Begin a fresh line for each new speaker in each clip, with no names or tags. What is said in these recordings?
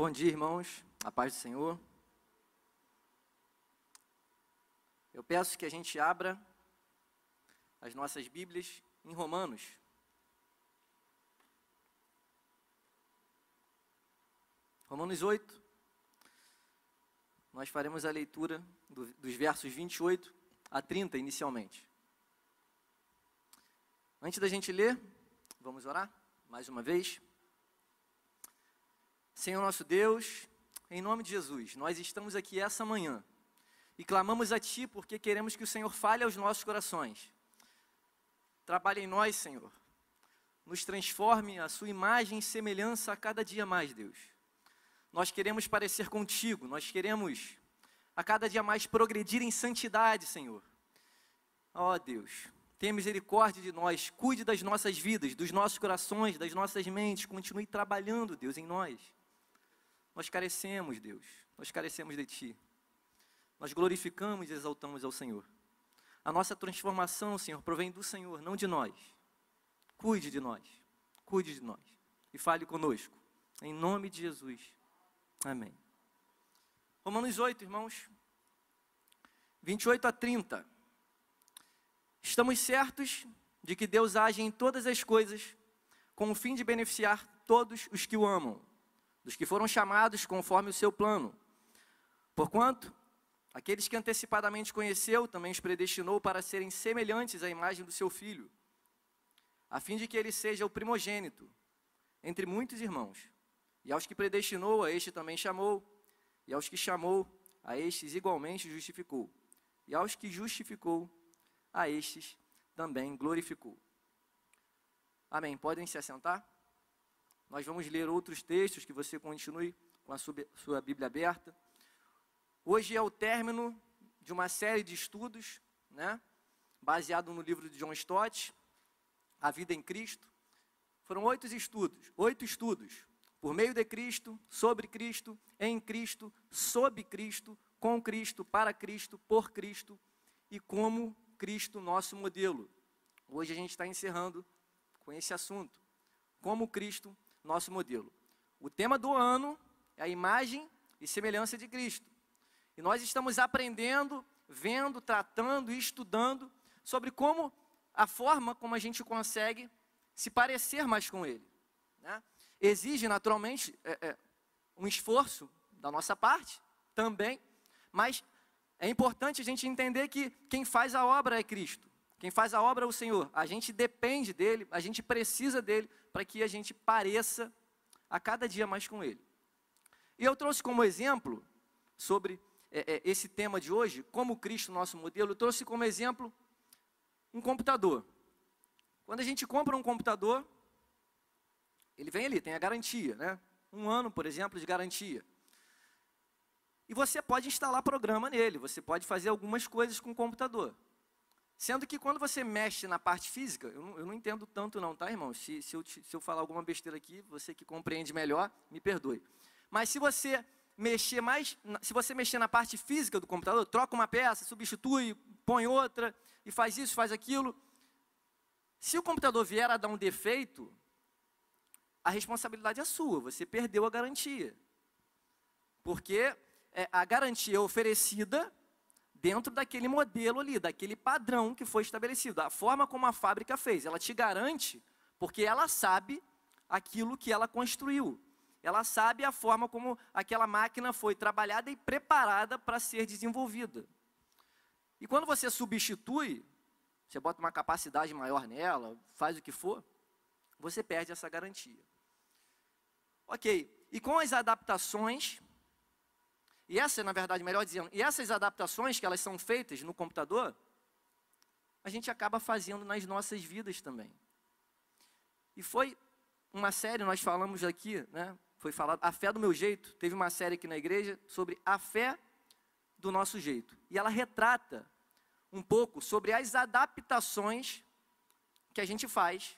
Bom dia, irmãos. A paz do Senhor. Eu peço que a gente abra as nossas Bíblias em Romanos. Romanos 8. Nós faremos a leitura do, dos versos 28 a 30 inicialmente. Antes da gente ler, vamos orar mais uma vez. Senhor nosso Deus, em nome de Jesus, nós estamos aqui essa manhã e clamamos a Ti porque queremos que o Senhor fale aos nossos corações. Trabalhe em nós, Senhor. Nos transforme a Sua imagem e semelhança a cada dia mais, Deus. Nós queremos parecer contigo, nós queremos a cada dia mais progredir em santidade, Senhor. Ó oh, Deus, tenha misericórdia de nós, cuide das nossas vidas, dos nossos corações, das nossas mentes, continue trabalhando, Deus, em nós. Nós carecemos, Deus, nós carecemos de Ti. Nós glorificamos e exaltamos ao Senhor. A nossa transformação, Senhor, provém do Senhor, não de nós. Cuide de nós, cuide de nós e fale conosco. Em nome de Jesus. Amém. Romanos 8, irmãos. 28 a 30. Estamos certos de que Deus age em todas as coisas com o fim de beneficiar todos os que o amam, dos que foram chamados conforme o seu plano. Porquanto, aqueles que antecipadamente conheceu, também os predestinou para serem semelhantes à imagem do seu filho, a fim de que ele seja o primogênito entre muitos irmãos. E aos que predestinou, a este também chamou, e aos que chamou, a estes igualmente justificou, e aos que justificou, a estes também glorificou. Amém. Podem se assentar? Nós vamos ler outros textos que você continue com a sua Bíblia aberta. Hoje é o término de uma série de estudos, né, baseado no livro de John Stott, A Vida em Cristo. Foram oito estudos, oito estudos, por meio de Cristo, sobre Cristo, em Cristo, sob Cristo, com Cristo, para Cristo, por Cristo e como Cristo nosso modelo. Hoje a gente está encerrando com esse assunto. Como Cristo nosso modelo. O tema do ano é a imagem e semelhança de Cristo. E nós estamos aprendendo, vendo, tratando e estudando sobre como a forma como a gente consegue se parecer mais com Ele. Né? Exige naturalmente é, é, um esforço da nossa parte também, mas é importante a gente entender que quem faz a obra é Cristo. Quem faz a obra é o Senhor. A gente depende dele, a gente precisa dele para que a gente pareça a cada dia mais com ele. E eu trouxe como exemplo sobre é, é, esse tema de hoje, como Cristo, nosso modelo, eu trouxe como exemplo um computador. Quando a gente compra um computador, ele vem ali, tem a garantia, né? Um ano, por exemplo, de garantia. E você pode instalar programa nele, você pode fazer algumas coisas com o computador. Sendo que quando você mexe na parte física, eu não, eu não entendo tanto não, tá, irmão? Se, se, eu, se eu falar alguma besteira aqui, você que compreende melhor, me perdoe. Mas se você mexer mais, se você mexer na parte física do computador, troca uma peça, substitui, põe outra, e faz isso, faz aquilo. Se o computador vier a dar um defeito, a responsabilidade é sua, você perdeu a garantia. Porque é, a garantia é oferecida dentro daquele modelo ali, daquele padrão que foi estabelecido, a forma como a fábrica fez. Ela te garante porque ela sabe aquilo que ela construiu. Ela sabe a forma como aquela máquina foi trabalhada e preparada para ser desenvolvida. E quando você substitui, você bota uma capacidade maior nela, faz o que for, você perde essa garantia. Ok, e com as adaptações, e essa, na verdade, melhor dizendo, e essas adaptações que elas são feitas no computador, a gente acaba fazendo nas nossas vidas também. E foi uma série, nós falamos aqui, né? Foi falado A Fé do Meu Jeito. Teve uma série aqui na igreja sobre a fé do nosso jeito. E ela retrata um pouco sobre as adaptações que a gente faz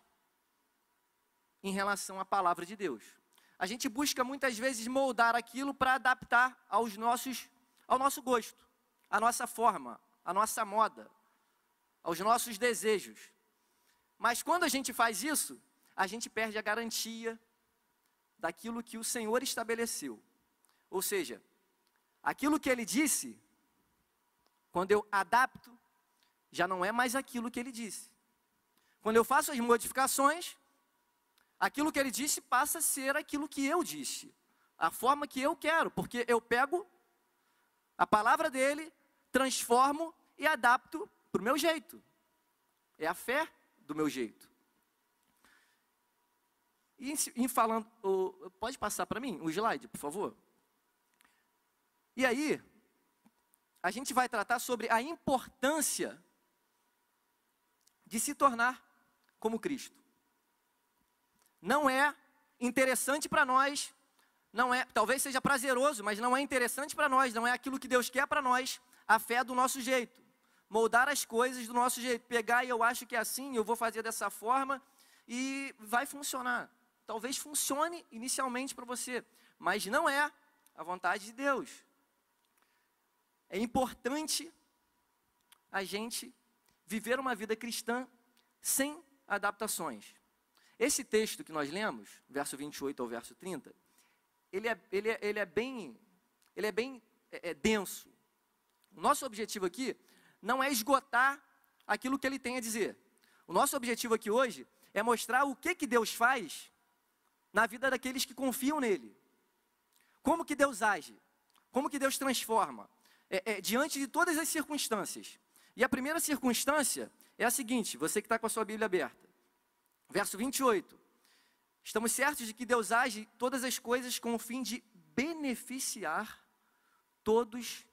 em relação à palavra de Deus a gente busca muitas vezes moldar aquilo para adaptar aos nossos, ao nosso gosto, à nossa forma, à nossa moda, aos nossos desejos. Mas quando a gente faz isso, a gente perde a garantia daquilo que o Senhor estabeleceu. Ou seja, aquilo que ele disse, quando eu adapto, já não é mais aquilo que ele disse. Quando eu faço as modificações, aquilo que ele disse passa a ser aquilo que eu disse, a forma que eu quero, porque eu pego a palavra dele, transformo e adapto para o meu jeito. É a fé do meu jeito. E em, falando, pode passar para mim o slide, por favor? E aí, a gente vai tratar sobre a importância de se tornar como Cristo. Não é interessante para nós, não é, talvez seja prazeroso, mas não é interessante para nós, não é aquilo que Deus quer para nós, a fé do nosso jeito. Moldar as coisas do nosso jeito, pegar e eu acho que é assim, eu vou fazer dessa forma e vai funcionar. Talvez funcione inicialmente para você, mas não é a vontade de Deus. É importante a gente viver uma vida cristã sem adaptações. Esse texto que nós lemos, verso 28 ao verso 30, ele é, ele é, ele é bem, ele é bem é, é denso. O nosso objetivo aqui não é esgotar aquilo que ele tem a dizer. O nosso objetivo aqui hoje é mostrar o que, que Deus faz na vida daqueles que confiam nele. Como que Deus age? Como que Deus transforma? É, é, diante de todas as circunstâncias. E a primeira circunstância é a seguinte: você que está com a sua Bíblia aberta, verso 28. Estamos certos de que Deus age todas as coisas com o fim de beneficiar todos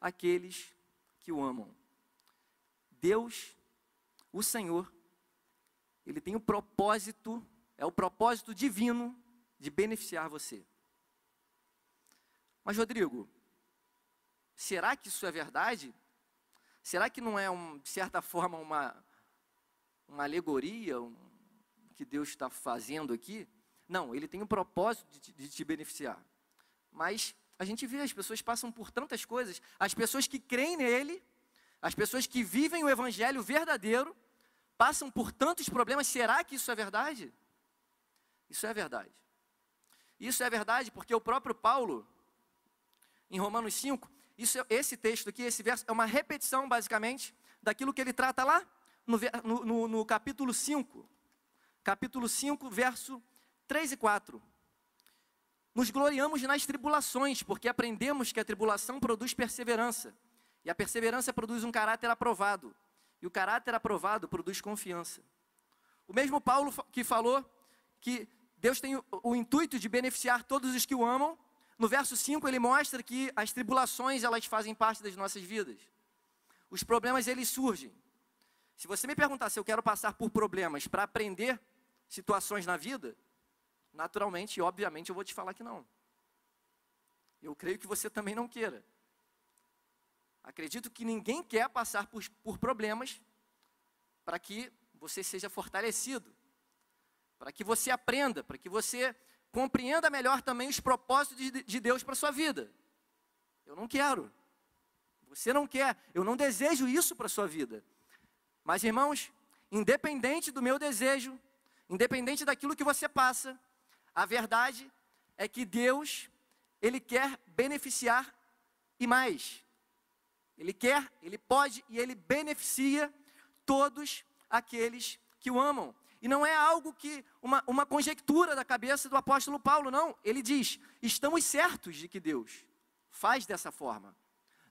aqueles que o amam. Deus, o Senhor, Ele tem o propósito, é o propósito divino de beneficiar você. Mas, Rodrigo, será que isso é verdade? Será que não é, um, de certa forma, uma, uma alegoria um, que Deus está fazendo aqui? Não, Ele tem o propósito de, de te beneficiar. Mas a gente vê, as pessoas passam por tantas coisas, as pessoas que creem nele, as pessoas que vivem o evangelho verdadeiro, passam por tantos problemas. Será que isso é verdade? Isso é verdade. Isso é verdade porque o próprio Paulo, em Romanos 5, isso, esse texto aqui, esse verso, é uma repetição, basicamente, daquilo que ele trata lá no, no, no capítulo 5. Capítulo 5, verso 3 e 4. Nos gloriamos nas tribulações, porque aprendemos que a tribulação produz perseverança. E a perseverança produz um caráter aprovado. E o caráter aprovado produz confiança. O mesmo Paulo que falou que Deus tem o, intuito de beneficiar todos os que o amam, no verso 5 ele mostra que as tribulações elas fazem parte das nossas vidas. Os problemas eles surgem. Se você me perguntar se eu quero passar por problemas para aprender situações na vida, naturalmente e obviamente eu vou te falar que não. Eu creio que você também não queira. Acredito que ninguém quer passar por, por problemas para que você seja fortalecido, para que você aprenda, para que você compreenda melhor também os propósitos de, de Deus para a sua vida. Eu não quero. Você não quer. Eu não desejo isso para a sua vida. Mas, irmãos, independente do meu desejo, independente daquilo que você passa, a verdade é que Deus, Ele quer beneficiar e mais. Ele quer, Ele pode e Ele beneficia todos aqueles que o amam. E não é algo que, uma, uma conjectura da cabeça do apóstolo Paulo, não. Ele diz: estamos certos de que Deus faz dessa forma.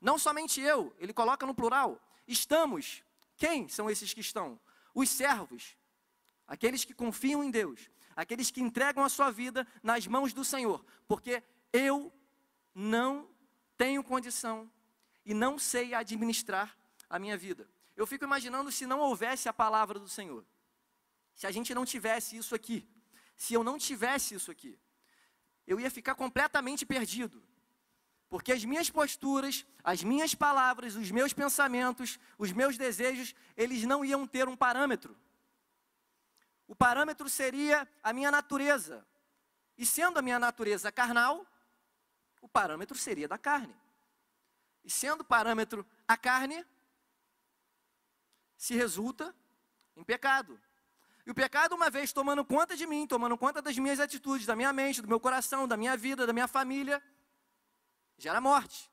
Não somente eu, ele coloca no plural. Estamos. Quem são esses que estão? Os servos, aqueles que confiam em Deus, aqueles que entregam a sua vida nas mãos do Senhor, porque eu não tenho condição e não sei administrar a minha vida. Eu fico imaginando se não houvesse a palavra do Senhor se a gente não tivesse isso aqui, se eu não tivesse isso aqui, eu ia ficar completamente perdido. Porque as minhas posturas, as minhas palavras, os meus pensamentos, os meus desejos, eles não iam ter um parâmetro. O parâmetro seria a minha natureza. E sendo a minha natureza carnal, o parâmetro seria da carne. E sendo parâmetro a carne, se resulta em pecado. E o pecado, uma vez tomando conta de mim, tomando conta das minhas atitudes, da minha mente, do meu coração, da minha vida, da minha família, gera morte.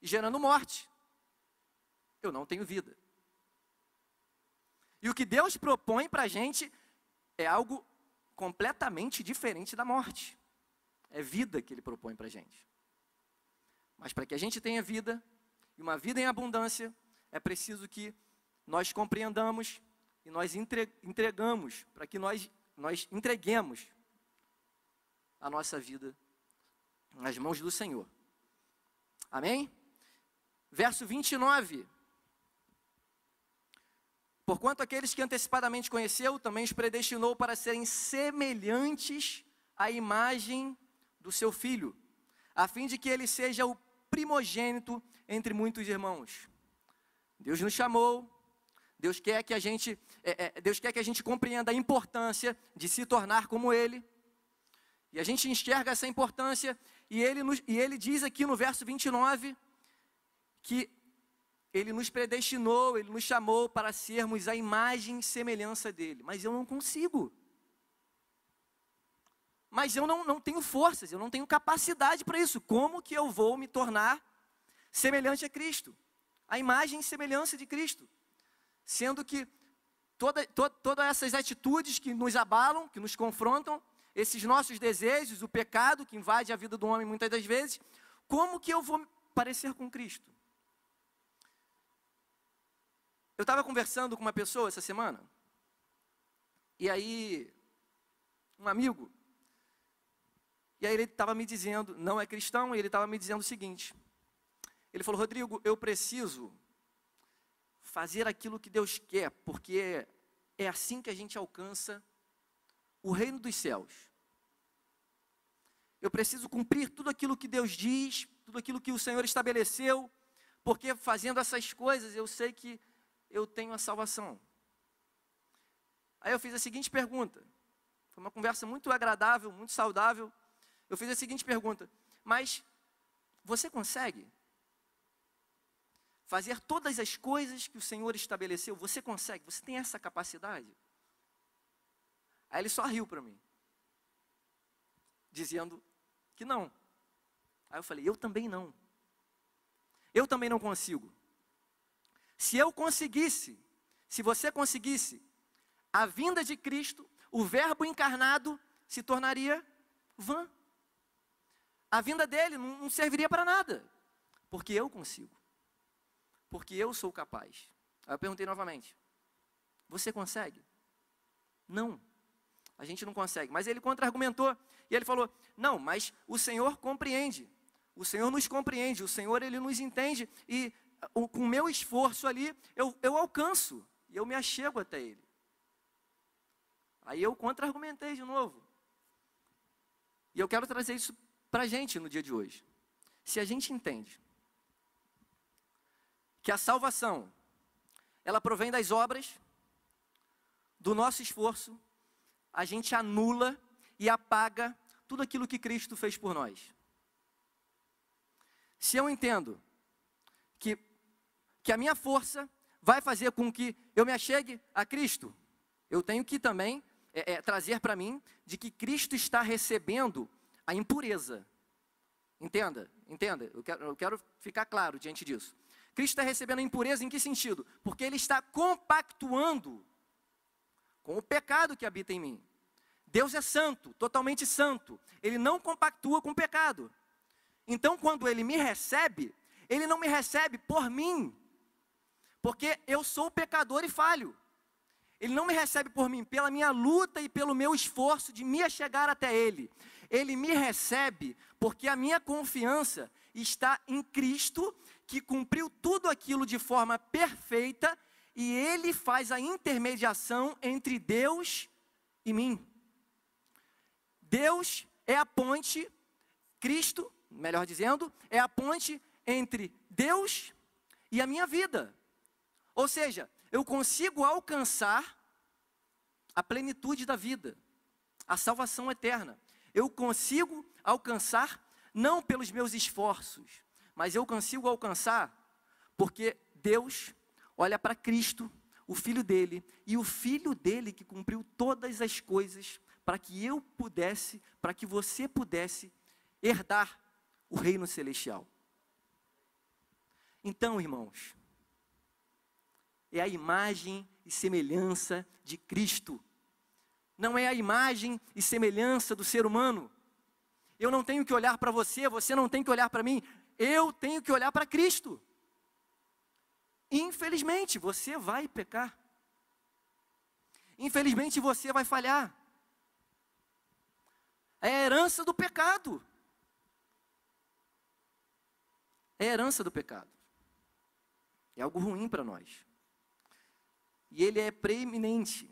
E gerando morte, eu não tenho vida. E o que Deus propõe para a gente é algo completamente diferente da morte. É vida que Ele propõe para a gente. Mas para que a gente tenha vida, e uma vida em abundância, é preciso que nós compreendamos e nós entregamos, para que nós, nós entreguemos a nossa vida nas mãos do Senhor. Amém? Verso 29. Porquanto aqueles que antecipadamente conheceu, também os predestinou para serem semelhantes à imagem do seu filho, a fim de que ele seja o primogênito entre muitos irmãos. Deus nos chamou, Deus quer que a gente, é, é, Deus quer que a gente compreenda a importância de se tornar como Ele. E a gente enxerga essa importância, e ele, nos, e ele diz aqui no verso 29 que ele nos predestinou, ele nos chamou para sermos a imagem e semelhança dele. Mas eu não consigo. Mas eu não, não tenho forças, eu não tenho capacidade para isso. Como que eu vou me tornar semelhante a Cristo? A imagem e semelhança de Cristo. Sendo que toda, to, todas essas atitudes que nos abalam, que nos confrontam, esses nossos desejos, o pecado que invade a vida do homem muitas das vezes, como que eu vou parecer com Cristo? Eu estava conversando com uma pessoa essa semana, e aí, um amigo, e aí ele estava me dizendo, não é cristão, e ele estava me dizendo o seguinte: ele falou, Rodrigo, eu preciso fazer aquilo que Deus quer, porque é assim que a gente alcança o reino dos céus. Eu preciso cumprir tudo aquilo que Deus diz, tudo aquilo que o Senhor estabeleceu, porque fazendo essas coisas eu sei que eu tenho a salvação. Aí eu fiz a seguinte pergunta. Foi uma conversa muito agradável, muito saudável. Eu fiz a seguinte pergunta: Mas você consegue fazer todas as coisas que o Senhor estabeleceu? Você consegue? Você tem essa capacidade? Aí ele só riu para mim, dizendo que não. Aí eu falei: Eu também não. Eu também não consigo. Se eu conseguisse, se você conseguisse, a vinda de Cristo, o Verbo encarnado se tornaria vã. A vinda dele não, não serviria para nada, porque eu consigo, porque eu sou capaz. Aí eu perguntei novamente: Você consegue? Não, a gente não consegue. Mas ele contra-argumentou e ele falou: Não, mas o Senhor compreende. O Senhor nos compreende, o Senhor ele nos entende e com o meu esforço ali eu, eu alcanço e eu me achego até Ele. Aí eu contra-argumentei de novo. E eu quero trazer isso para a gente no dia de hoje. Se a gente entende que a salvação ela provém das obras, do nosso esforço, a gente anula e apaga tudo aquilo que Cristo fez por nós. Se eu entendo que, que a minha força vai fazer com que eu me achegue a Cristo, eu tenho que também é, é, trazer para mim de que Cristo está recebendo a impureza. Entenda, entenda, eu quero, eu quero ficar claro diante disso. Cristo está recebendo a impureza em que sentido? Porque ele está compactuando com o pecado que habita em mim. Deus é santo, totalmente santo. Ele não compactua com o pecado. Então, quando ele me recebe, ele não me recebe por mim, porque eu sou pecador e falho. Ele não me recebe por mim, pela minha luta e pelo meu esforço de me chegar até Ele. Ele me recebe porque a minha confiança está em Cristo, que cumpriu tudo aquilo de forma perfeita, e Ele faz a intermediação entre Deus e mim. Deus é a ponte, Cristo, melhor dizendo, é a ponte entre Deus e a minha vida. Ou seja, eu consigo alcançar a plenitude da vida, a salvação eterna. Eu consigo alcançar não pelos meus esforços, mas eu consigo alcançar porque Deus olha para Cristo, o filho dele, e o filho dele que cumpriu todas as coisas para que eu pudesse, para que você pudesse herdar o reino celestial. Então, irmãos, é a imagem e semelhança de Cristo. Não é a imagem e semelhança do ser humano. Eu não tenho que olhar para você, você não tem que olhar para mim. Eu tenho que olhar para Cristo. Infelizmente, você vai pecar. Infelizmente, você vai falhar. É a herança do pecado. É a herança do pecado. É algo ruim para nós. E ele é preeminente.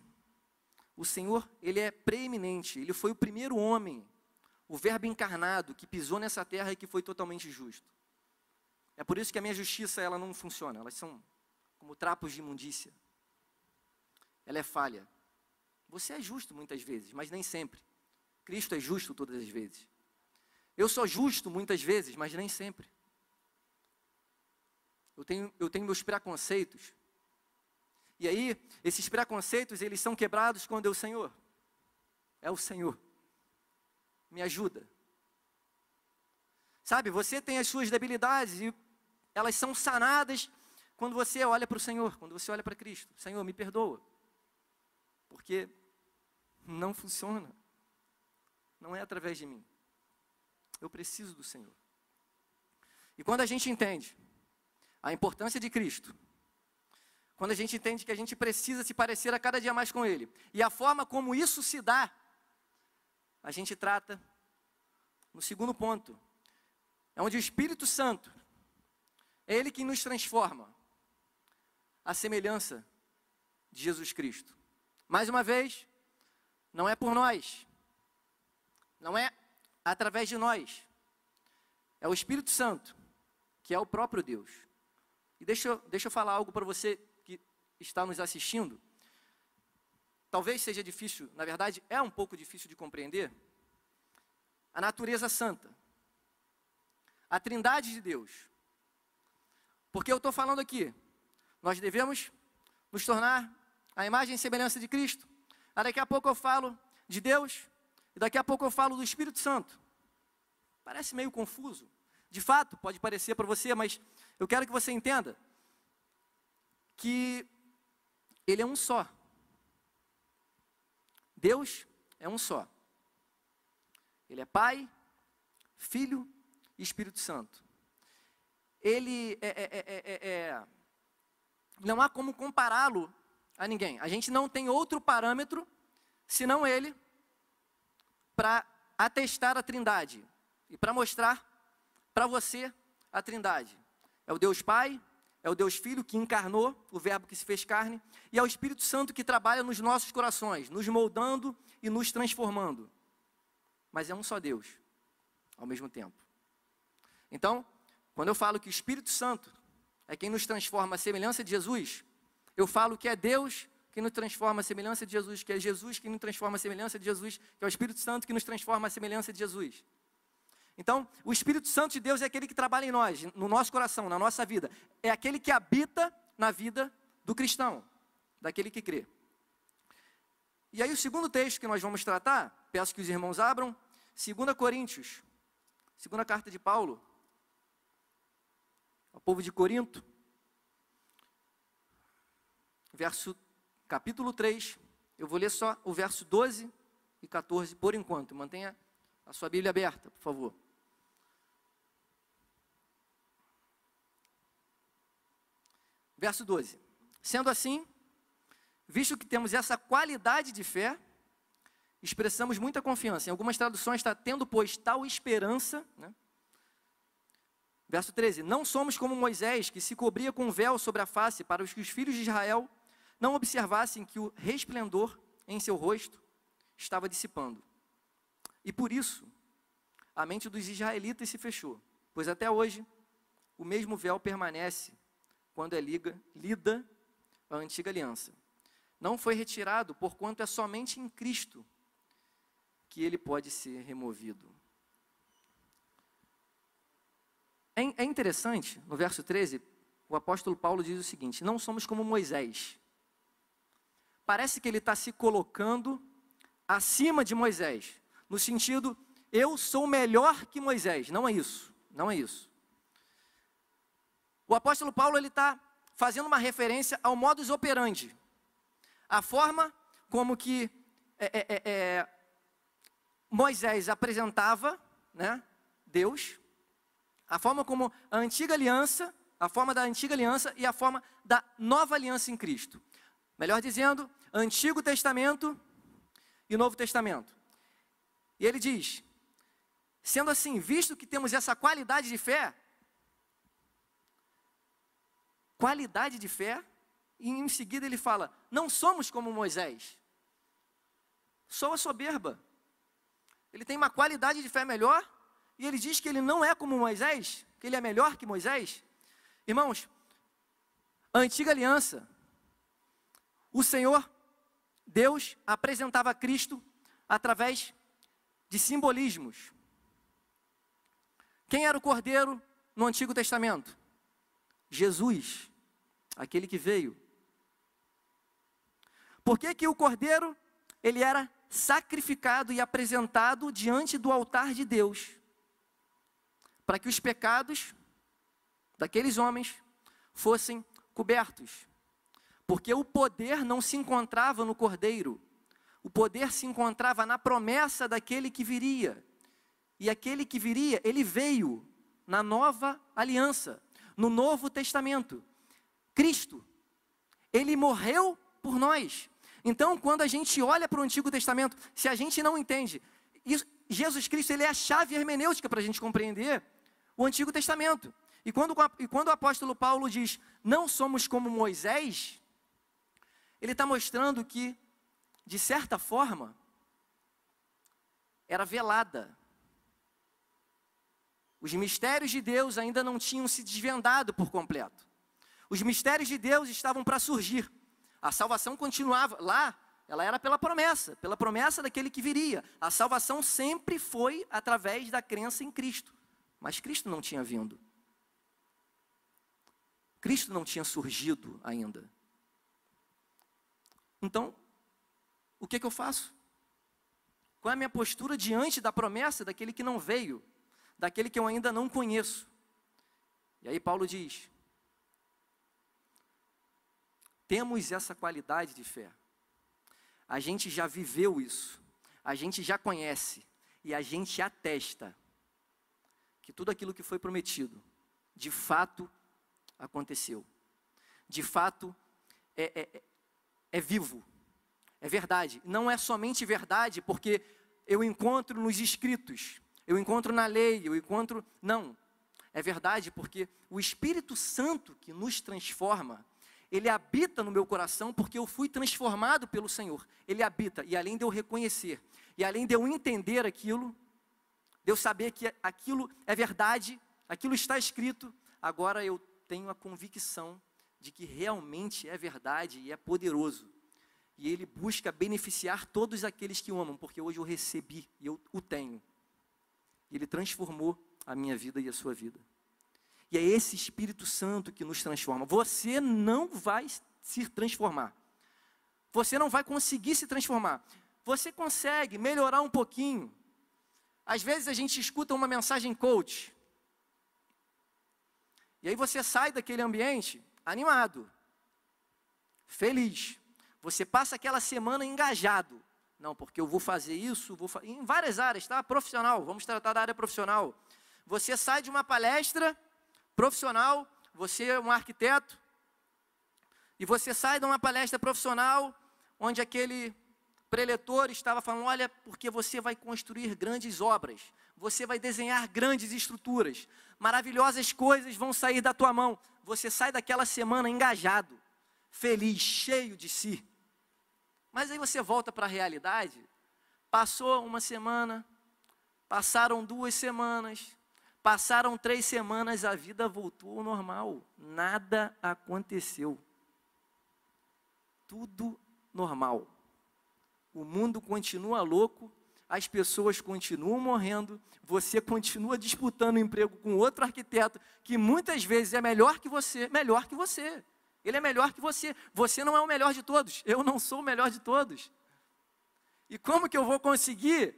O Senhor, ele é preeminente. Ele foi o primeiro homem, o Verbo encarnado, que pisou nessa terra e que foi totalmente justo. É por isso que a minha justiça ela não funciona. Elas são como trapos de imundícia. Ela é falha. Você é justo muitas vezes, mas nem sempre. Cristo é justo todas as vezes. Eu sou justo muitas vezes, mas nem sempre. Eu tenho, eu tenho meus preconceitos. E aí, esses preconceitos, eles são quebrados quando é o Senhor. É o Senhor. Me ajuda. Sabe, você tem as suas debilidades e elas são sanadas quando você olha para o Senhor, quando você olha para Cristo. Senhor, me perdoa. Porque não funciona. Não é através de mim. Eu preciso do Senhor. E quando a gente entende a importância de Cristo, quando a gente entende que a gente precisa se parecer a cada dia mais com Ele, e a forma como isso se dá, a gente trata no segundo ponto, é onde o Espírito Santo é Ele que nos transforma à semelhança de Jesus Cristo. Mais uma vez, não é por nós, não é através de nós, é o Espírito Santo, que é o próprio Deus. E deixa, deixa eu falar algo para você está nos assistindo. Talvez seja difícil, na verdade, é um pouco difícil de compreender. A natureza santa, a trindade de Deus. Porque eu estou falando aqui, nós devemos nos tornar a imagem e semelhança de Cristo. Aí daqui a pouco eu falo de Deus, e daqui a pouco eu falo do Espírito Santo. Parece meio confuso. De fato, pode parecer para você, mas eu quero que você entenda que Ele é um só. Deus é um só. Ele é Pai, Filho e Espírito Santo. Ele é, é, é, é não há como compará-lo a ninguém. A gente não tem outro parâmetro senão ele para atestar a Trindade e para mostrar para você a Trindade. É o Deus Pai, é o Deus Filho que encarnou, o Verbo que se fez carne, e é o Espírito Santo que trabalha nos nossos corações, nos moldando e nos transformando. Mas é um só Deus, ao mesmo tempo. Então, quando eu falo que o Espírito Santo é quem nos transforma à semelhança de Jesus, eu falo que é Deus que nos transforma à semelhança de Jesus, que é Jesus que nos transforma à semelhança de Jesus, que é o Espírito Santo que nos transforma à semelhança de Jesus. Então, o Espírito Santo de Deus é aquele que trabalha em nós, no nosso coração, na nossa vida. É aquele que habita na vida do cristão, daquele que crê. E aí, o segundo texto que nós vamos tratar, peço que os irmãos abram, 2 Coríntios, segunda carta de Paulo, ao povo de Corinto, verso, capítulo 3, eu vou ler só o verso 12 e 14 por enquanto, mantenha a sua Bíblia aberta, por favor. Verso 12. Sendo assim, visto que temos essa qualidade de fé, expressamos muita confiança. Em algumas traduções está tendo, pois, tal esperança. Né? Verso 13: Não somos como Moisés, que se cobria com um véu sobre a face, para que os filhos de Israel não observassem que o resplendor em seu rosto estava dissipando. E por isso, a mente dos israelitas se fechou, pois até hoje o mesmo véu permanece quando é liga, lida a antiga aliança. Não foi retirado, porquanto é somente em Cristo que ele pode ser removido. É, é interessante, no verso 13, o apóstolo Paulo diz o seguinte: Não somos como Moisés. Parece que ele está se colocando acima de Moisés, no sentido, eu sou melhor que Moisés. Não é isso. Não é isso. O apóstolo Paulo ele está fazendo uma referência ao modus operandi, a forma como que é, é, é, é Moisés apresentava, né, Deus, a forma como a antiga aliança, a forma da antiga aliança e a forma da nova aliança em Cristo. Melhor dizendo, Antigo Testamento e Novo Testamento. E ele diz: sendo assim, visto que temos essa qualidade de fé, qualidade de fé, e em seguida ele fala: não somos como Moisés, sou a soberba. Ele tem uma qualidade de fé melhor, e ele diz que ele não é como Moisés, que ele é melhor que Moisés. Irmãos, a antiga aliança, o Senhor, Deus, apresentava Cristo através de simbolismos. Quem era o cordeiro no Antigo Testamento? Jesus, aquele que veio. Por que, que o cordeiro ele era sacrificado e apresentado diante do altar de Deus? Para que os pecados daqueles homens fossem cobertos. Porque o poder não se encontrava no cordeiro, o poder se encontrava na promessa daquele que viria. E aquele que viria, ele veio na nova aliança, no Novo Testamento. Cristo, ele morreu por nós. Então, quando a gente olha para o Antigo Testamento, se a gente não entende, Jesus Cristo ele é a chave hermenêutica para a gente compreender o Antigo Testamento. E quando, e quando o apóstolo Paulo diz, não somos como Moisés, ele está mostrando que de certa forma, era velada. Os mistérios de Deus ainda não tinham se desvendado por completo. Os mistérios de Deus estavam para surgir. A salvação continuava lá, ela era pela promessa, pela promessa daquele que viria. A salvação sempre foi através da crença em Cristo. Mas Cristo não tinha vindo. Cristo não tinha surgido ainda. Então, o que, que eu faço? Qual é a minha postura diante da promessa daquele que não veio, daquele que eu ainda não conheço? E aí Paulo diz: temos essa qualidade de fé, a gente já viveu isso, a gente já conhece. E a gente atesta que tudo aquilo que foi prometido, de fato aconteceu, de fato é, é, é vivo, é verdade. Não é somente verdade porque eu encontro nos escritos, eu encontro na lei, eu encontro. Não. É verdade porque o Espírito Santo que nos transforma, ele habita no meu coração porque eu fui transformado pelo Senhor. Ele habita. E além de eu reconhecer, e além de eu entender aquilo, de eu saber que aquilo é verdade, aquilo está escrito, agora eu tenho a convicção de que realmente é verdade e é poderoso e ele busca beneficiar todos aqueles que o amam, porque hoje eu recebi e eu o tenho. Ele transformou a minha vida e a sua vida. E é esse Espírito Santo que nos transforma. Você não vai se transformar. Você não vai conseguir se transformar. Você consegue melhorar um pouquinho. Às vezes a gente escuta uma mensagem coach. E aí você sai daquele ambiente animado, feliz. Você passa aquela semana engajado. Não, porque eu vou fazer isso, vou fa em várias áreas, tá? Profissional, vamos tratar da área profissional. Você sai de uma palestra profissional, você é um arquiteto, e você sai de uma palestra profissional onde aquele preletor estava falando: olha, porque você vai construir grandes obras, você vai desenhar grandes estruturas, maravilhosas coisas vão sair da tua mão. Você sai daquela semana engajado, feliz, cheio de si. Mas aí você volta para a realidade. Passou uma semana, passaram duas semanas, passaram três semanas, a vida voltou ao normal. Nada aconteceu. Tudo normal. O mundo continua louco, as pessoas continuam morrendo, você continua disputando emprego com outro arquiteto que muitas vezes é melhor que você, melhor que você. Ele é melhor que você. Você não é o melhor de todos. Eu não sou o melhor de todos. E como que eu vou conseguir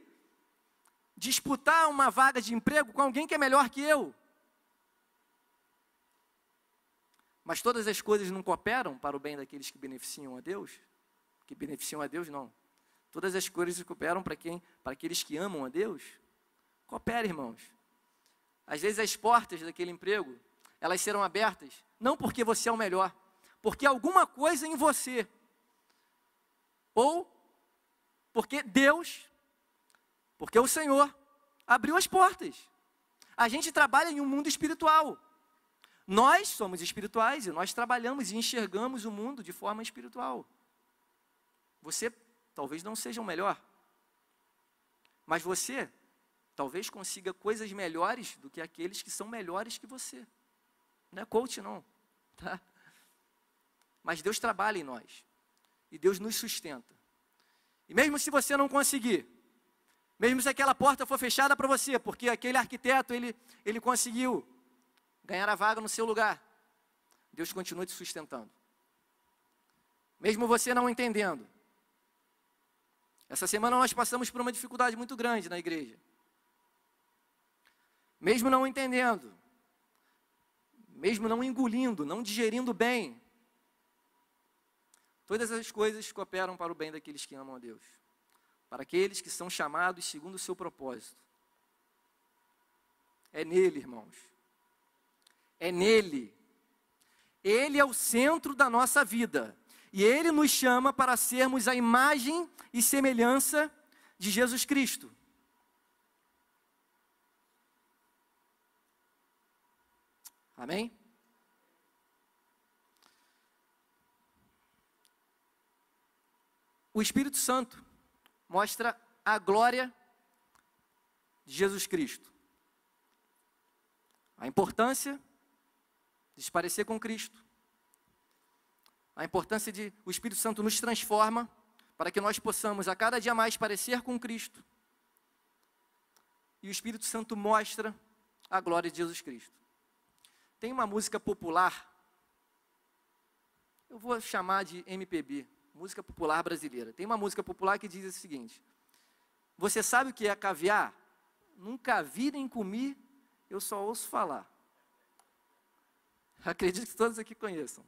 disputar uma vaga de emprego com alguém que é melhor que eu? Mas todas as coisas não cooperam para o bem daqueles que beneficiam a Deus? Que beneficiam a Deus, não. Todas as coisas cooperam para quem? Para aqueles que amam a Deus? Coopera, irmãos. Às vezes as portas daquele emprego, elas serão abertas, não porque você é o melhor, porque alguma coisa em você, ou porque Deus, porque o Senhor abriu as portas. A gente trabalha em um mundo espiritual. Nós somos espirituais e nós trabalhamos e enxergamos o mundo de forma espiritual. Você talvez não seja o melhor, mas você talvez consiga coisas melhores do que aqueles que são melhores que você. Não é coach, não. Tá? Mas Deus trabalha em nós. E Deus nos sustenta. E mesmo se você não conseguir, mesmo se aquela porta for fechada para você, porque aquele arquiteto ele, ele conseguiu ganhar a vaga no seu lugar. Deus continua te sustentando. Mesmo você não entendendo. Essa semana nós passamos por uma dificuldade muito grande na igreja. Mesmo não entendendo, mesmo não engolindo, não digerindo bem, todas as coisas cooperam para o bem daqueles que amam a Deus, para aqueles que são chamados segundo o seu propósito. É nele, irmãos é nele. Ele é o centro da nossa vida. E ele nos chama para sermos a imagem e semelhança de Jesus Cristo. Amém? O Espírito Santo mostra a glória de Jesus Cristo. A importância de se parecer com Cristo. A importância de o Espírito Santo nos transforma para que nós possamos a cada dia mais parecer com Cristo. E o Espírito Santo mostra a glória de Jesus Cristo. Tem uma música popular, eu vou chamar de MPB, música popular brasileira. Tem uma música popular que diz o seguinte: Você sabe o que é caviar? Nunca vi nem comi, eu só ouço falar. Acredito que todos aqui conheçam.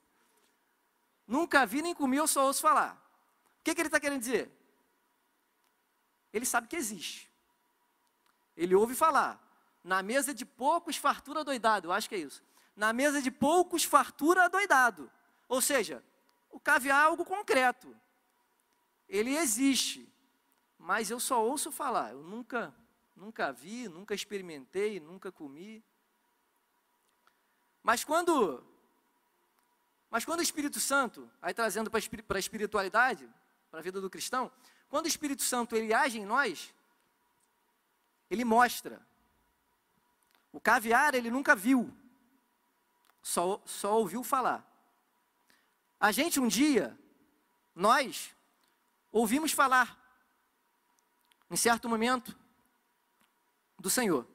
Nunca vi nem comi, eu só ouço falar. O que, que ele está querendo dizer? Ele sabe que existe. Ele ouve falar. Na mesa de poucos, fartura doidado. Eu acho que é isso. Na mesa de poucos, fartura doidado. Ou seja, o caviar é algo concreto. Ele existe. Mas eu só ouço falar. Eu nunca, nunca vi, nunca experimentei, nunca comi. Mas quando mas quando o Espírito Santo, aí trazendo para a espiritualidade, para a vida do cristão, quando o Espírito Santo ele age em nós, ele mostra. O caviar ele nunca viu, só, só ouviu falar. A gente um dia, nós, ouvimos falar, em certo momento, do Senhor.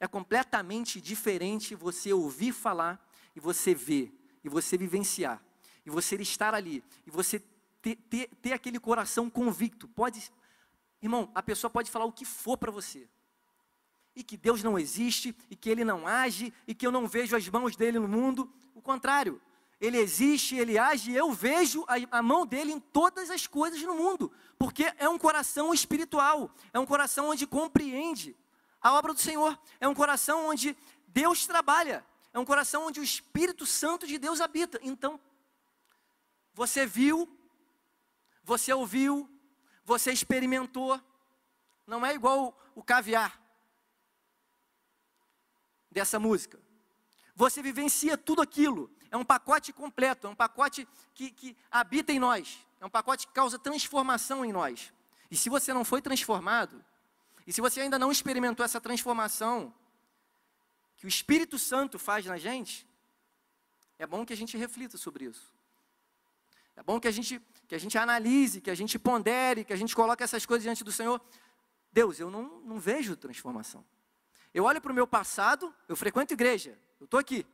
É completamente diferente você ouvir falar e você ver, e você vivenciar, e você estar ali, e você ter, ter, ter aquele coração convicto. Pode, irmão, a pessoa pode falar o que for para você, e que Deus não existe, e que Ele não age, e que eu não vejo as mãos dele no mundo. O contrário, Ele existe, Ele age, eu vejo a, a mão dele em todas as coisas no mundo, porque é um coração espiritual, é um coração onde compreende a obra do Senhor. É um coração onde Deus trabalha. É um coração onde o Espírito Santo de Deus habita. Então, você viu, você ouviu, você experimentou. Não é igual o caviar dessa música. Você vivencia tudo aquilo. É um pacote completo, é um pacote que, que habita em nós. É um pacote que causa transformação em nós. E se você não foi transformado, e se você ainda não experimentou essa transformação que o Espírito Santo faz na gente, é bom que a gente reflita sobre isso. É bom que a gente, que a gente analise, que a gente pondere, que a gente coloque essas coisas diante do Senhor. Deus, eu não, não vejo transformação. Eu olho para o meu passado, eu frequento igreja, eu estou aqui.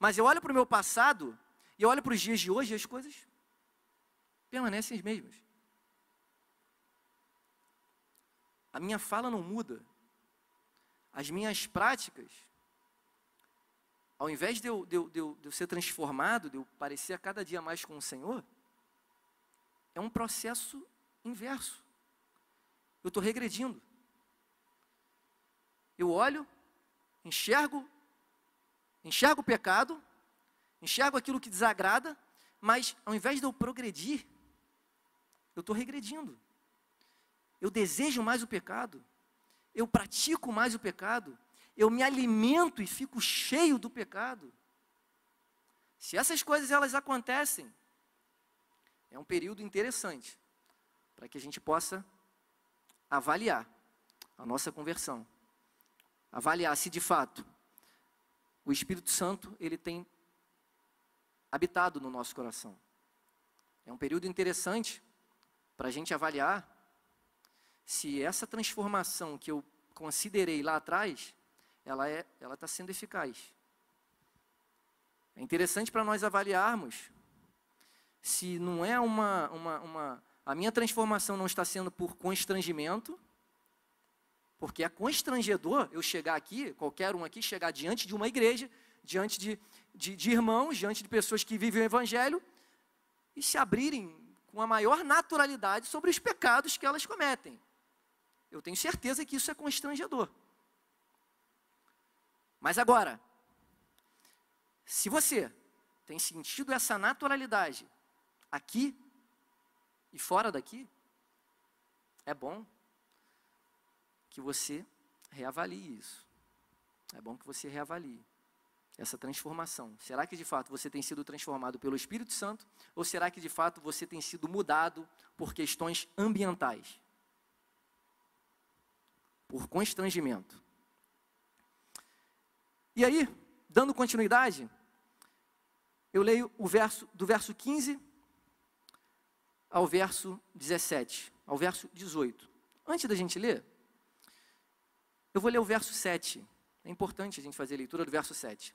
Mas eu olho para o meu passado e olho para os dias de hoje e as coisas permanecem as mesmas. a minha fala não muda, as minhas práticas ao invés de eu, de, eu, de, eu, de eu ser transformado, de eu parecer a cada dia mais com o Senhor, é um processo inverso. Eu estou regredindo. Eu olho, enxergo, enxergo o pecado, enxergo aquilo que desagrada, mas ao invés de eu progredir, eu estou regredindo. Eu desejo mais o pecado, eu pratico mais o pecado, eu me alimento e fico cheio do pecado. Se essas coisas elas acontecem, é um período interessante para que a gente possa avaliar a nossa conversão. Avaliar se de fato o Espírito Santo ele tem habitado no nosso coração. É um período interessante para a gente avaliar se essa transformação que eu considerei lá atrás, ela é, ela está sendo eficaz. É interessante para nós avaliarmos se não é uma, uma, uma, a minha transformação não está sendo por constrangimento, porque é constrangedor eu chegar aqui, qualquer um aqui, chegar diante de uma igreja, diante de, de, de irmãos, diante de pessoas que vivem o Evangelho, e se abrirem com a maior naturalidade sobre os pecados que elas cometem. Eu tenho certeza que isso é constrangedor. Mas agora, se você tem sentido essa naturalidade aqui e fora daqui, é bom que você reavalie isso. É bom que você reavalie essa transformação. Será que de fato você tem sido transformado pelo Espírito Santo ou será que de fato você tem sido mudado por questões ambientais? Por constrangimento. E aí, dando continuidade, eu leio o verso do verso 15 ao verso 17, ao verso 18. Antes da gente ler, eu vou ler o verso 7. É importante a gente fazer a leitura do verso 7.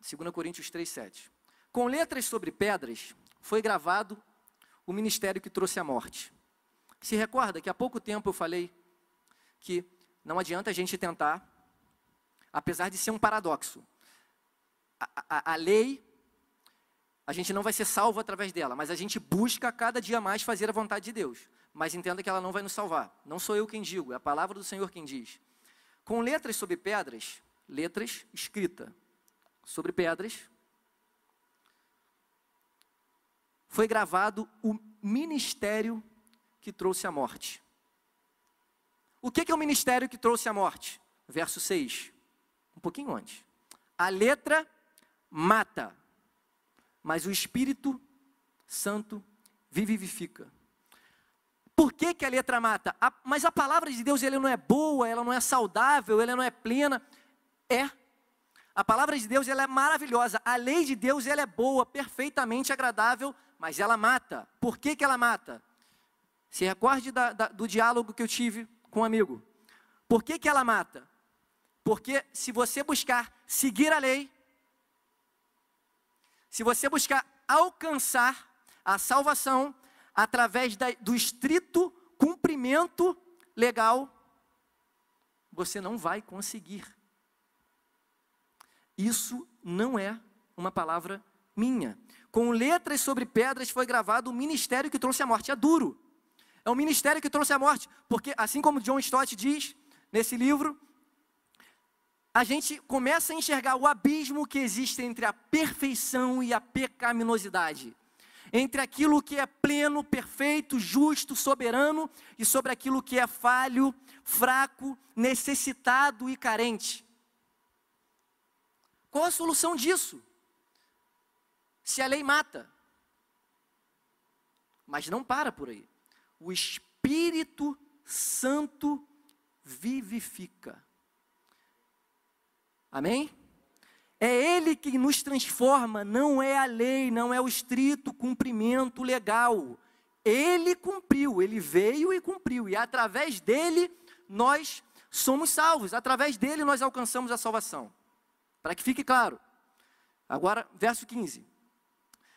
2 Coríntios 3, 7. Com letras sobre pedras foi gravado o ministério que trouxe a morte. Se recorda que há pouco tempo eu falei que não adianta a gente tentar apesar de ser um paradoxo. A, a, a, lei, a gente não vai ser salvo através dela, mas a gente busca cada dia mais fazer a vontade de Deus. Mas entenda que ela não vai nos salvar. Não sou eu quem digo, é a palavra do Senhor quem diz. Com letras sobre pedras, letras escrita sobre pedras, foi gravado o ministério que trouxe a morte. O que é o ministério que trouxe a morte? Verso 6 um pouquinho antes. A letra mata, mas o Espírito Santo vivifica. Por que, que a letra mata? A, mas a palavra de Deus ela não é boa, ela não é saudável, ela não é plena. É. A palavra de Deus ela é maravilhosa. A lei de Deus ela é boa, perfeitamente agradável, mas ela mata. Por que, que ela mata? Se recorde da, da, do diálogo que eu tive com um amigo. Por que, que ela mata? Porque se você buscar seguir a lei, se você buscar alcançar a salvação através da, do estrito cumprimento legal, você não vai conseguir. Isso não é uma palavra minha. Com letras sobre pedras foi gravado o ministério que trouxe a morte. É duro. É o ministério que trouxe a morte. Porque, assim como John Stott diz nesse livro, a gente começa a enxergar o abismo que existe entre a perfeição e a pecaminosidade. Entre aquilo que é pleno, perfeito, justo, soberano e sobre aquilo que é falho, fraco, necessitado e carente. Qual a solução disso? Se a lei mata. Mas não para por aí. O Espírito Santo vivifica. Amém? É Ele que nos transforma, não é a lei, não é o estrito cumprimento legal. Ele cumpriu, ele veio e cumpriu, e através dele nós somos salvos, através dele nós alcançamos a salvação. Para que fique claro. Agora, verso 15.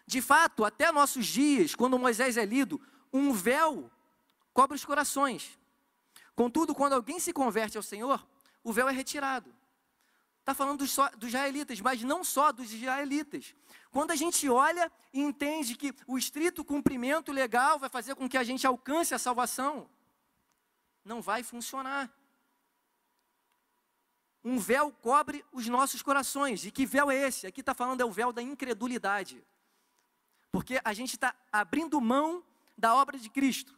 De fato, até nossos dias, quando Moisés é lido, um véu cobre os corações. Contudo, quando alguém se converte ao Senhor, o véu é retirado. Está falando dos, dos israelitas, mas não só dos israelitas. Quando a gente olha e entende que o estrito cumprimento legal vai fazer com que a gente alcance a salvação, não vai funcionar. Um véu cobre os nossos corações. E que véu é esse? Aqui está falando é o véu da incredulidade. Porque a gente está abrindo mão da obra de Cristo.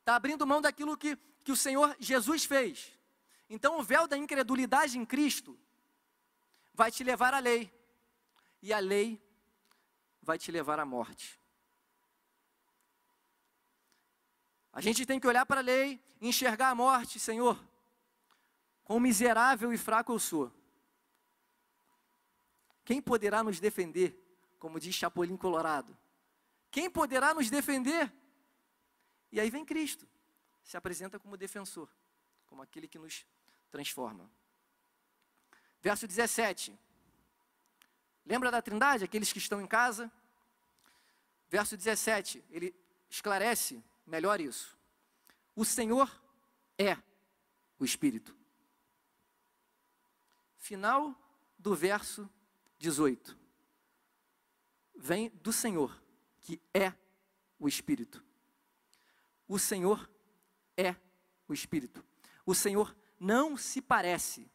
Está abrindo mão daquilo que, que o Senhor Jesus fez. Então o véu da incredulidade em Cristo vai te levar à lei. E a lei vai te levar à morte. A gente tem que olhar para a lei enxergar a morte, Senhor. Quão miserável e fraco eu sou. Quem poderá nos defender? Como diz Chapolin Colorado. Quem poderá nos defender? E aí vem Cristo, se apresenta como defensor, como aquele que nos transforma. Verso 17. Lembra da Trindade, aqueles que estão em casa? Verso 17, ele esclarece melhor isso. O Senhor é o Espírito. Final do verso 18. Vem do Senhor, que é o Espírito. O Senhor é o Espírito. O Senhor não se parece.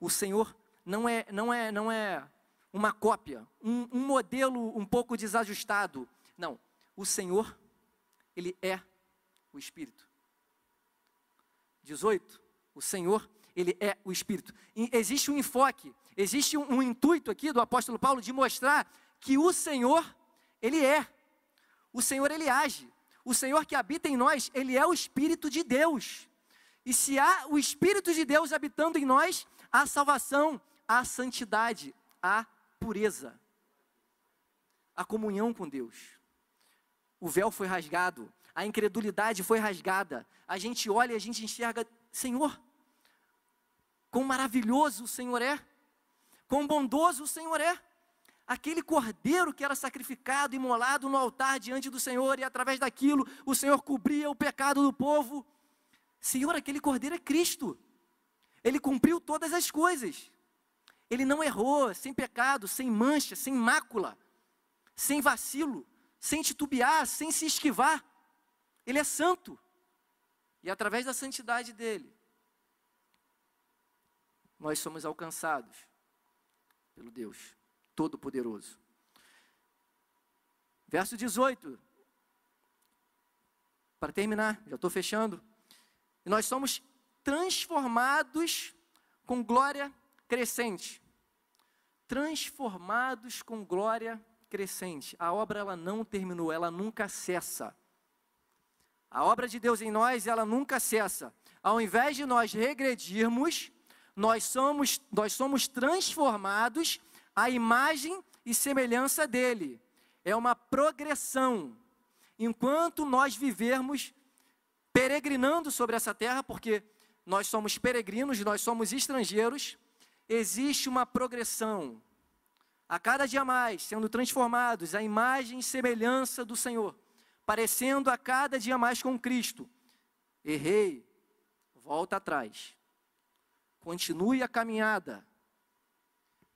O Senhor não é, não é, não é uma cópia, um, um modelo um pouco desajustado. Não, o Senhor, Ele é o Espírito. 18. O Senhor, Ele é o Espírito. E existe um enfoque, existe um, um intuito aqui do apóstolo Paulo de mostrar que o Senhor, Ele é. O Senhor, Ele age. O Senhor que habita em nós, Ele é o Espírito de Deus. E se há o Espírito de Deus habitando em nós, há salvação, há santidade, há pureza, a comunhão com Deus. O véu foi rasgado, a incredulidade foi rasgada. A gente olha e a gente enxerga, Senhor, quão maravilhoso o Senhor é, quão bondoso o Senhor é. Aquele cordeiro que era sacrificado, imolado no altar diante do Senhor, e através daquilo o Senhor cobria o pecado do povo. Senhor, aquele cordeiro é Cristo. Ele cumpriu todas as coisas. Ele não errou, sem pecado, sem mancha, sem mácula, sem vacilo, sem titubear, sem se esquivar. Ele é santo. E através da santidade dele, nós somos alcançados pelo Deus Todo-Poderoso. Verso 18. Para terminar, já estou fechando. E nós somos transformados com glória crescente. Transformados com glória crescente. A obra ela não terminou, ela nunca cessa. A obra de Deus em nós, ela nunca cessa. Ao invés de nós regredirmos, nós somos, nós somos transformados à imagem e semelhança dele. É uma progressão. Enquanto nós vivermos peregrinando sobre essa terra, porque nós somos peregrinos, nós somos estrangeiros, existe uma progressão. A cada dia mais sendo transformados à imagem e semelhança do Senhor, parecendo a cada dia mais com Cristo. Errei, volta atrás. Continue a caminhada.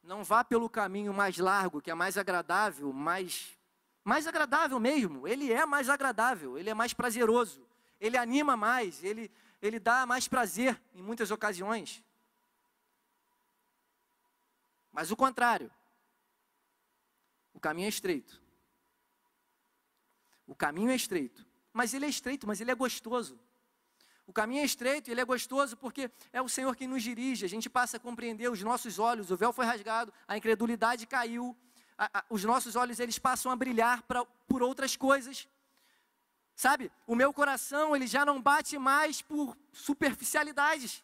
Não vá pelo caminho mais largo, que é mais agradável, mais mais agradável mesmo. Ele é mais agradável, ele é mais prazeroso, ele anima mais, ele ele dá mais prazer em muitas ocasiões. Mas o contrário. O caminho é estreito. O caminho é estreito. Mas ele é estreito, mas ele é gostoso. O caminho é estreito, ele é gostoso porque é o Senhor quem nos dirige. A gente passa a compreender os nossos olhos, o véu foi rasgado, a incredulidade caiu, a, a, os nossos olhos eles passam a brilhar pra, por outras coisas. Sabe? O meu coração, ele já não bate mais por superficialidades.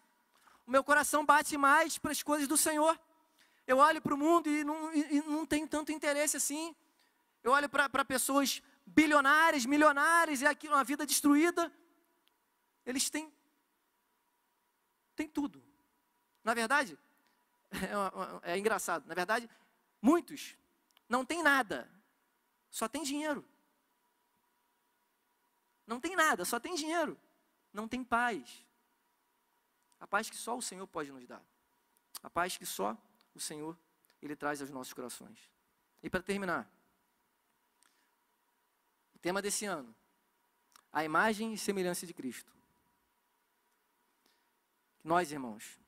O meu coração bate mais para as coisas do Senhor. Eu olho para o mundo e não, e não tem tanto interesse assim. Eu olho para pessoas bilionárias, milionárias, e aqui uma vida destruída. Eles têm, têm tudo. Na verdade, é, é engraçado. Na verdade, muitos não têm nada, só tem dinheiro. Não tem nada, só tem dinheiro. Não tem paz. A paz que só o Senhor pode nos dar. A paz que só o Senhor ele traz aos nossos corações. E para terminar, o tema desse ano, a imagem e semelhança de Cristo. Nós, irmãos,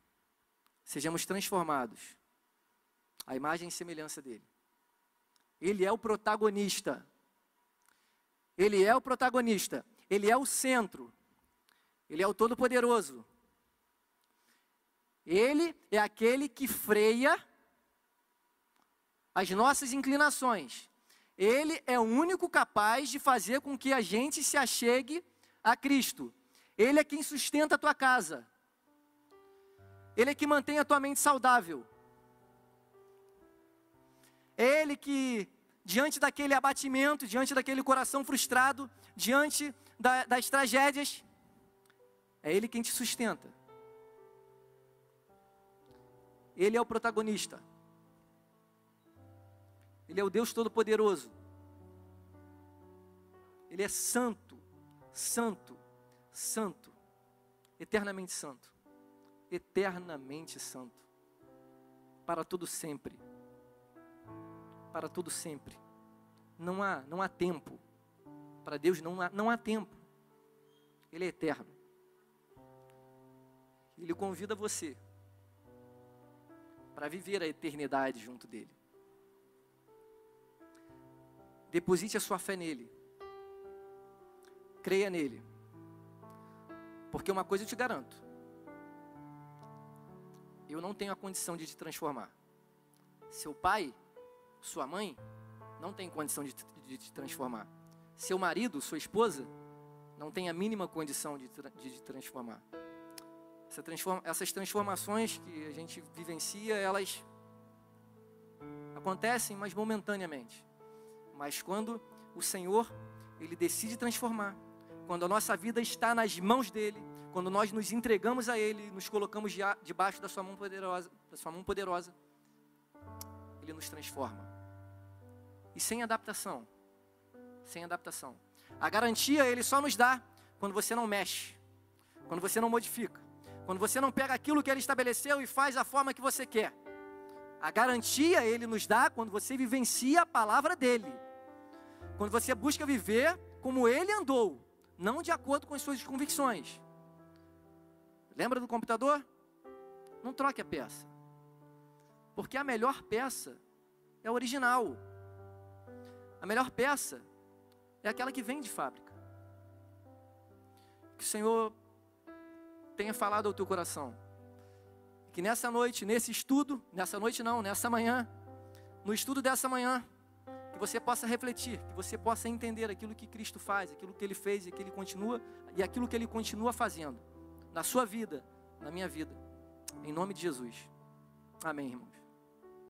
sejamos transformados à imagem e semelhança dele. Ele é o protagonista. Ele é o protagonista. Ele é o centro. Ele é o todo-poderoso. Ele é aquele que freia as nossas inclinações. Ele é o único capaz de fazer com que a gente se achegue a Cristo. Ele é quem sustenta a tua casa. Ele é que mantém a tua mente saudável. Ele que, diante daquele abatimento, diante daquele coração frustrado, diante da, das tragédias, é Ele quem te sustenta. Ele é o protagonista. Ele é o Deus Todo-Poderoso. Ele é santo, santo, santo, eternamente santo, eternamente santo, para todo sempre, para todo sempre. Não há, não há tempo. Para Deus não há, não há tempo. Ele é eterno. Ele convida você para viver a eternidade junto dele. Deposite a sua fé nele. Creia nele. Porque uma coisa eu te garanto: eu não tenho a condição de te transformar. Seu pai, sua mãe, não tem condição de, de te transformar. Seu marido, sua esposa, não tem a mínima condição de, te transformar. Essa transforma, essas transformações que a gente vivencia, elas acontecem, mas momentaneamente. Mas quando o Senhor, Ele decide transformar, quando a nossa vida está nas mãos dEle, quando nós nos entregamos a Ele, nos colocamos debaixo da Sua mão poderosa, da Sua mão poderosa, Ele nos transforma. E sem adaptação, sem adaptação. A garantia Ele só nos dá quando você não mexe, quando você não modifica, quando você não pega aquilo que Ele estabeleceu e faz a forma que você quer. A garantia Ele nos dá quando você vivencia a palavra dEle. Quando você busca viver como ele andou, não de acordo com as suas convicções. Lembra do computador? Não troque a peça. Porque a melhor peça é a original. A melhor peça é aquela que vem de fábrica. Que o Senhor tenha falado ao teu coração. Que nessa noite, nesse estudo, nessa noite não, nessa manhã, no estudo dessa manhã, você possa refletir, que você possa entender aquilo que Cristo faz, aquilo que Ele fez e que Ele continua e aquilo que Ele continua fazendo na sua vida, na minha vida. Em nome de Jesus. Amém, irmãos.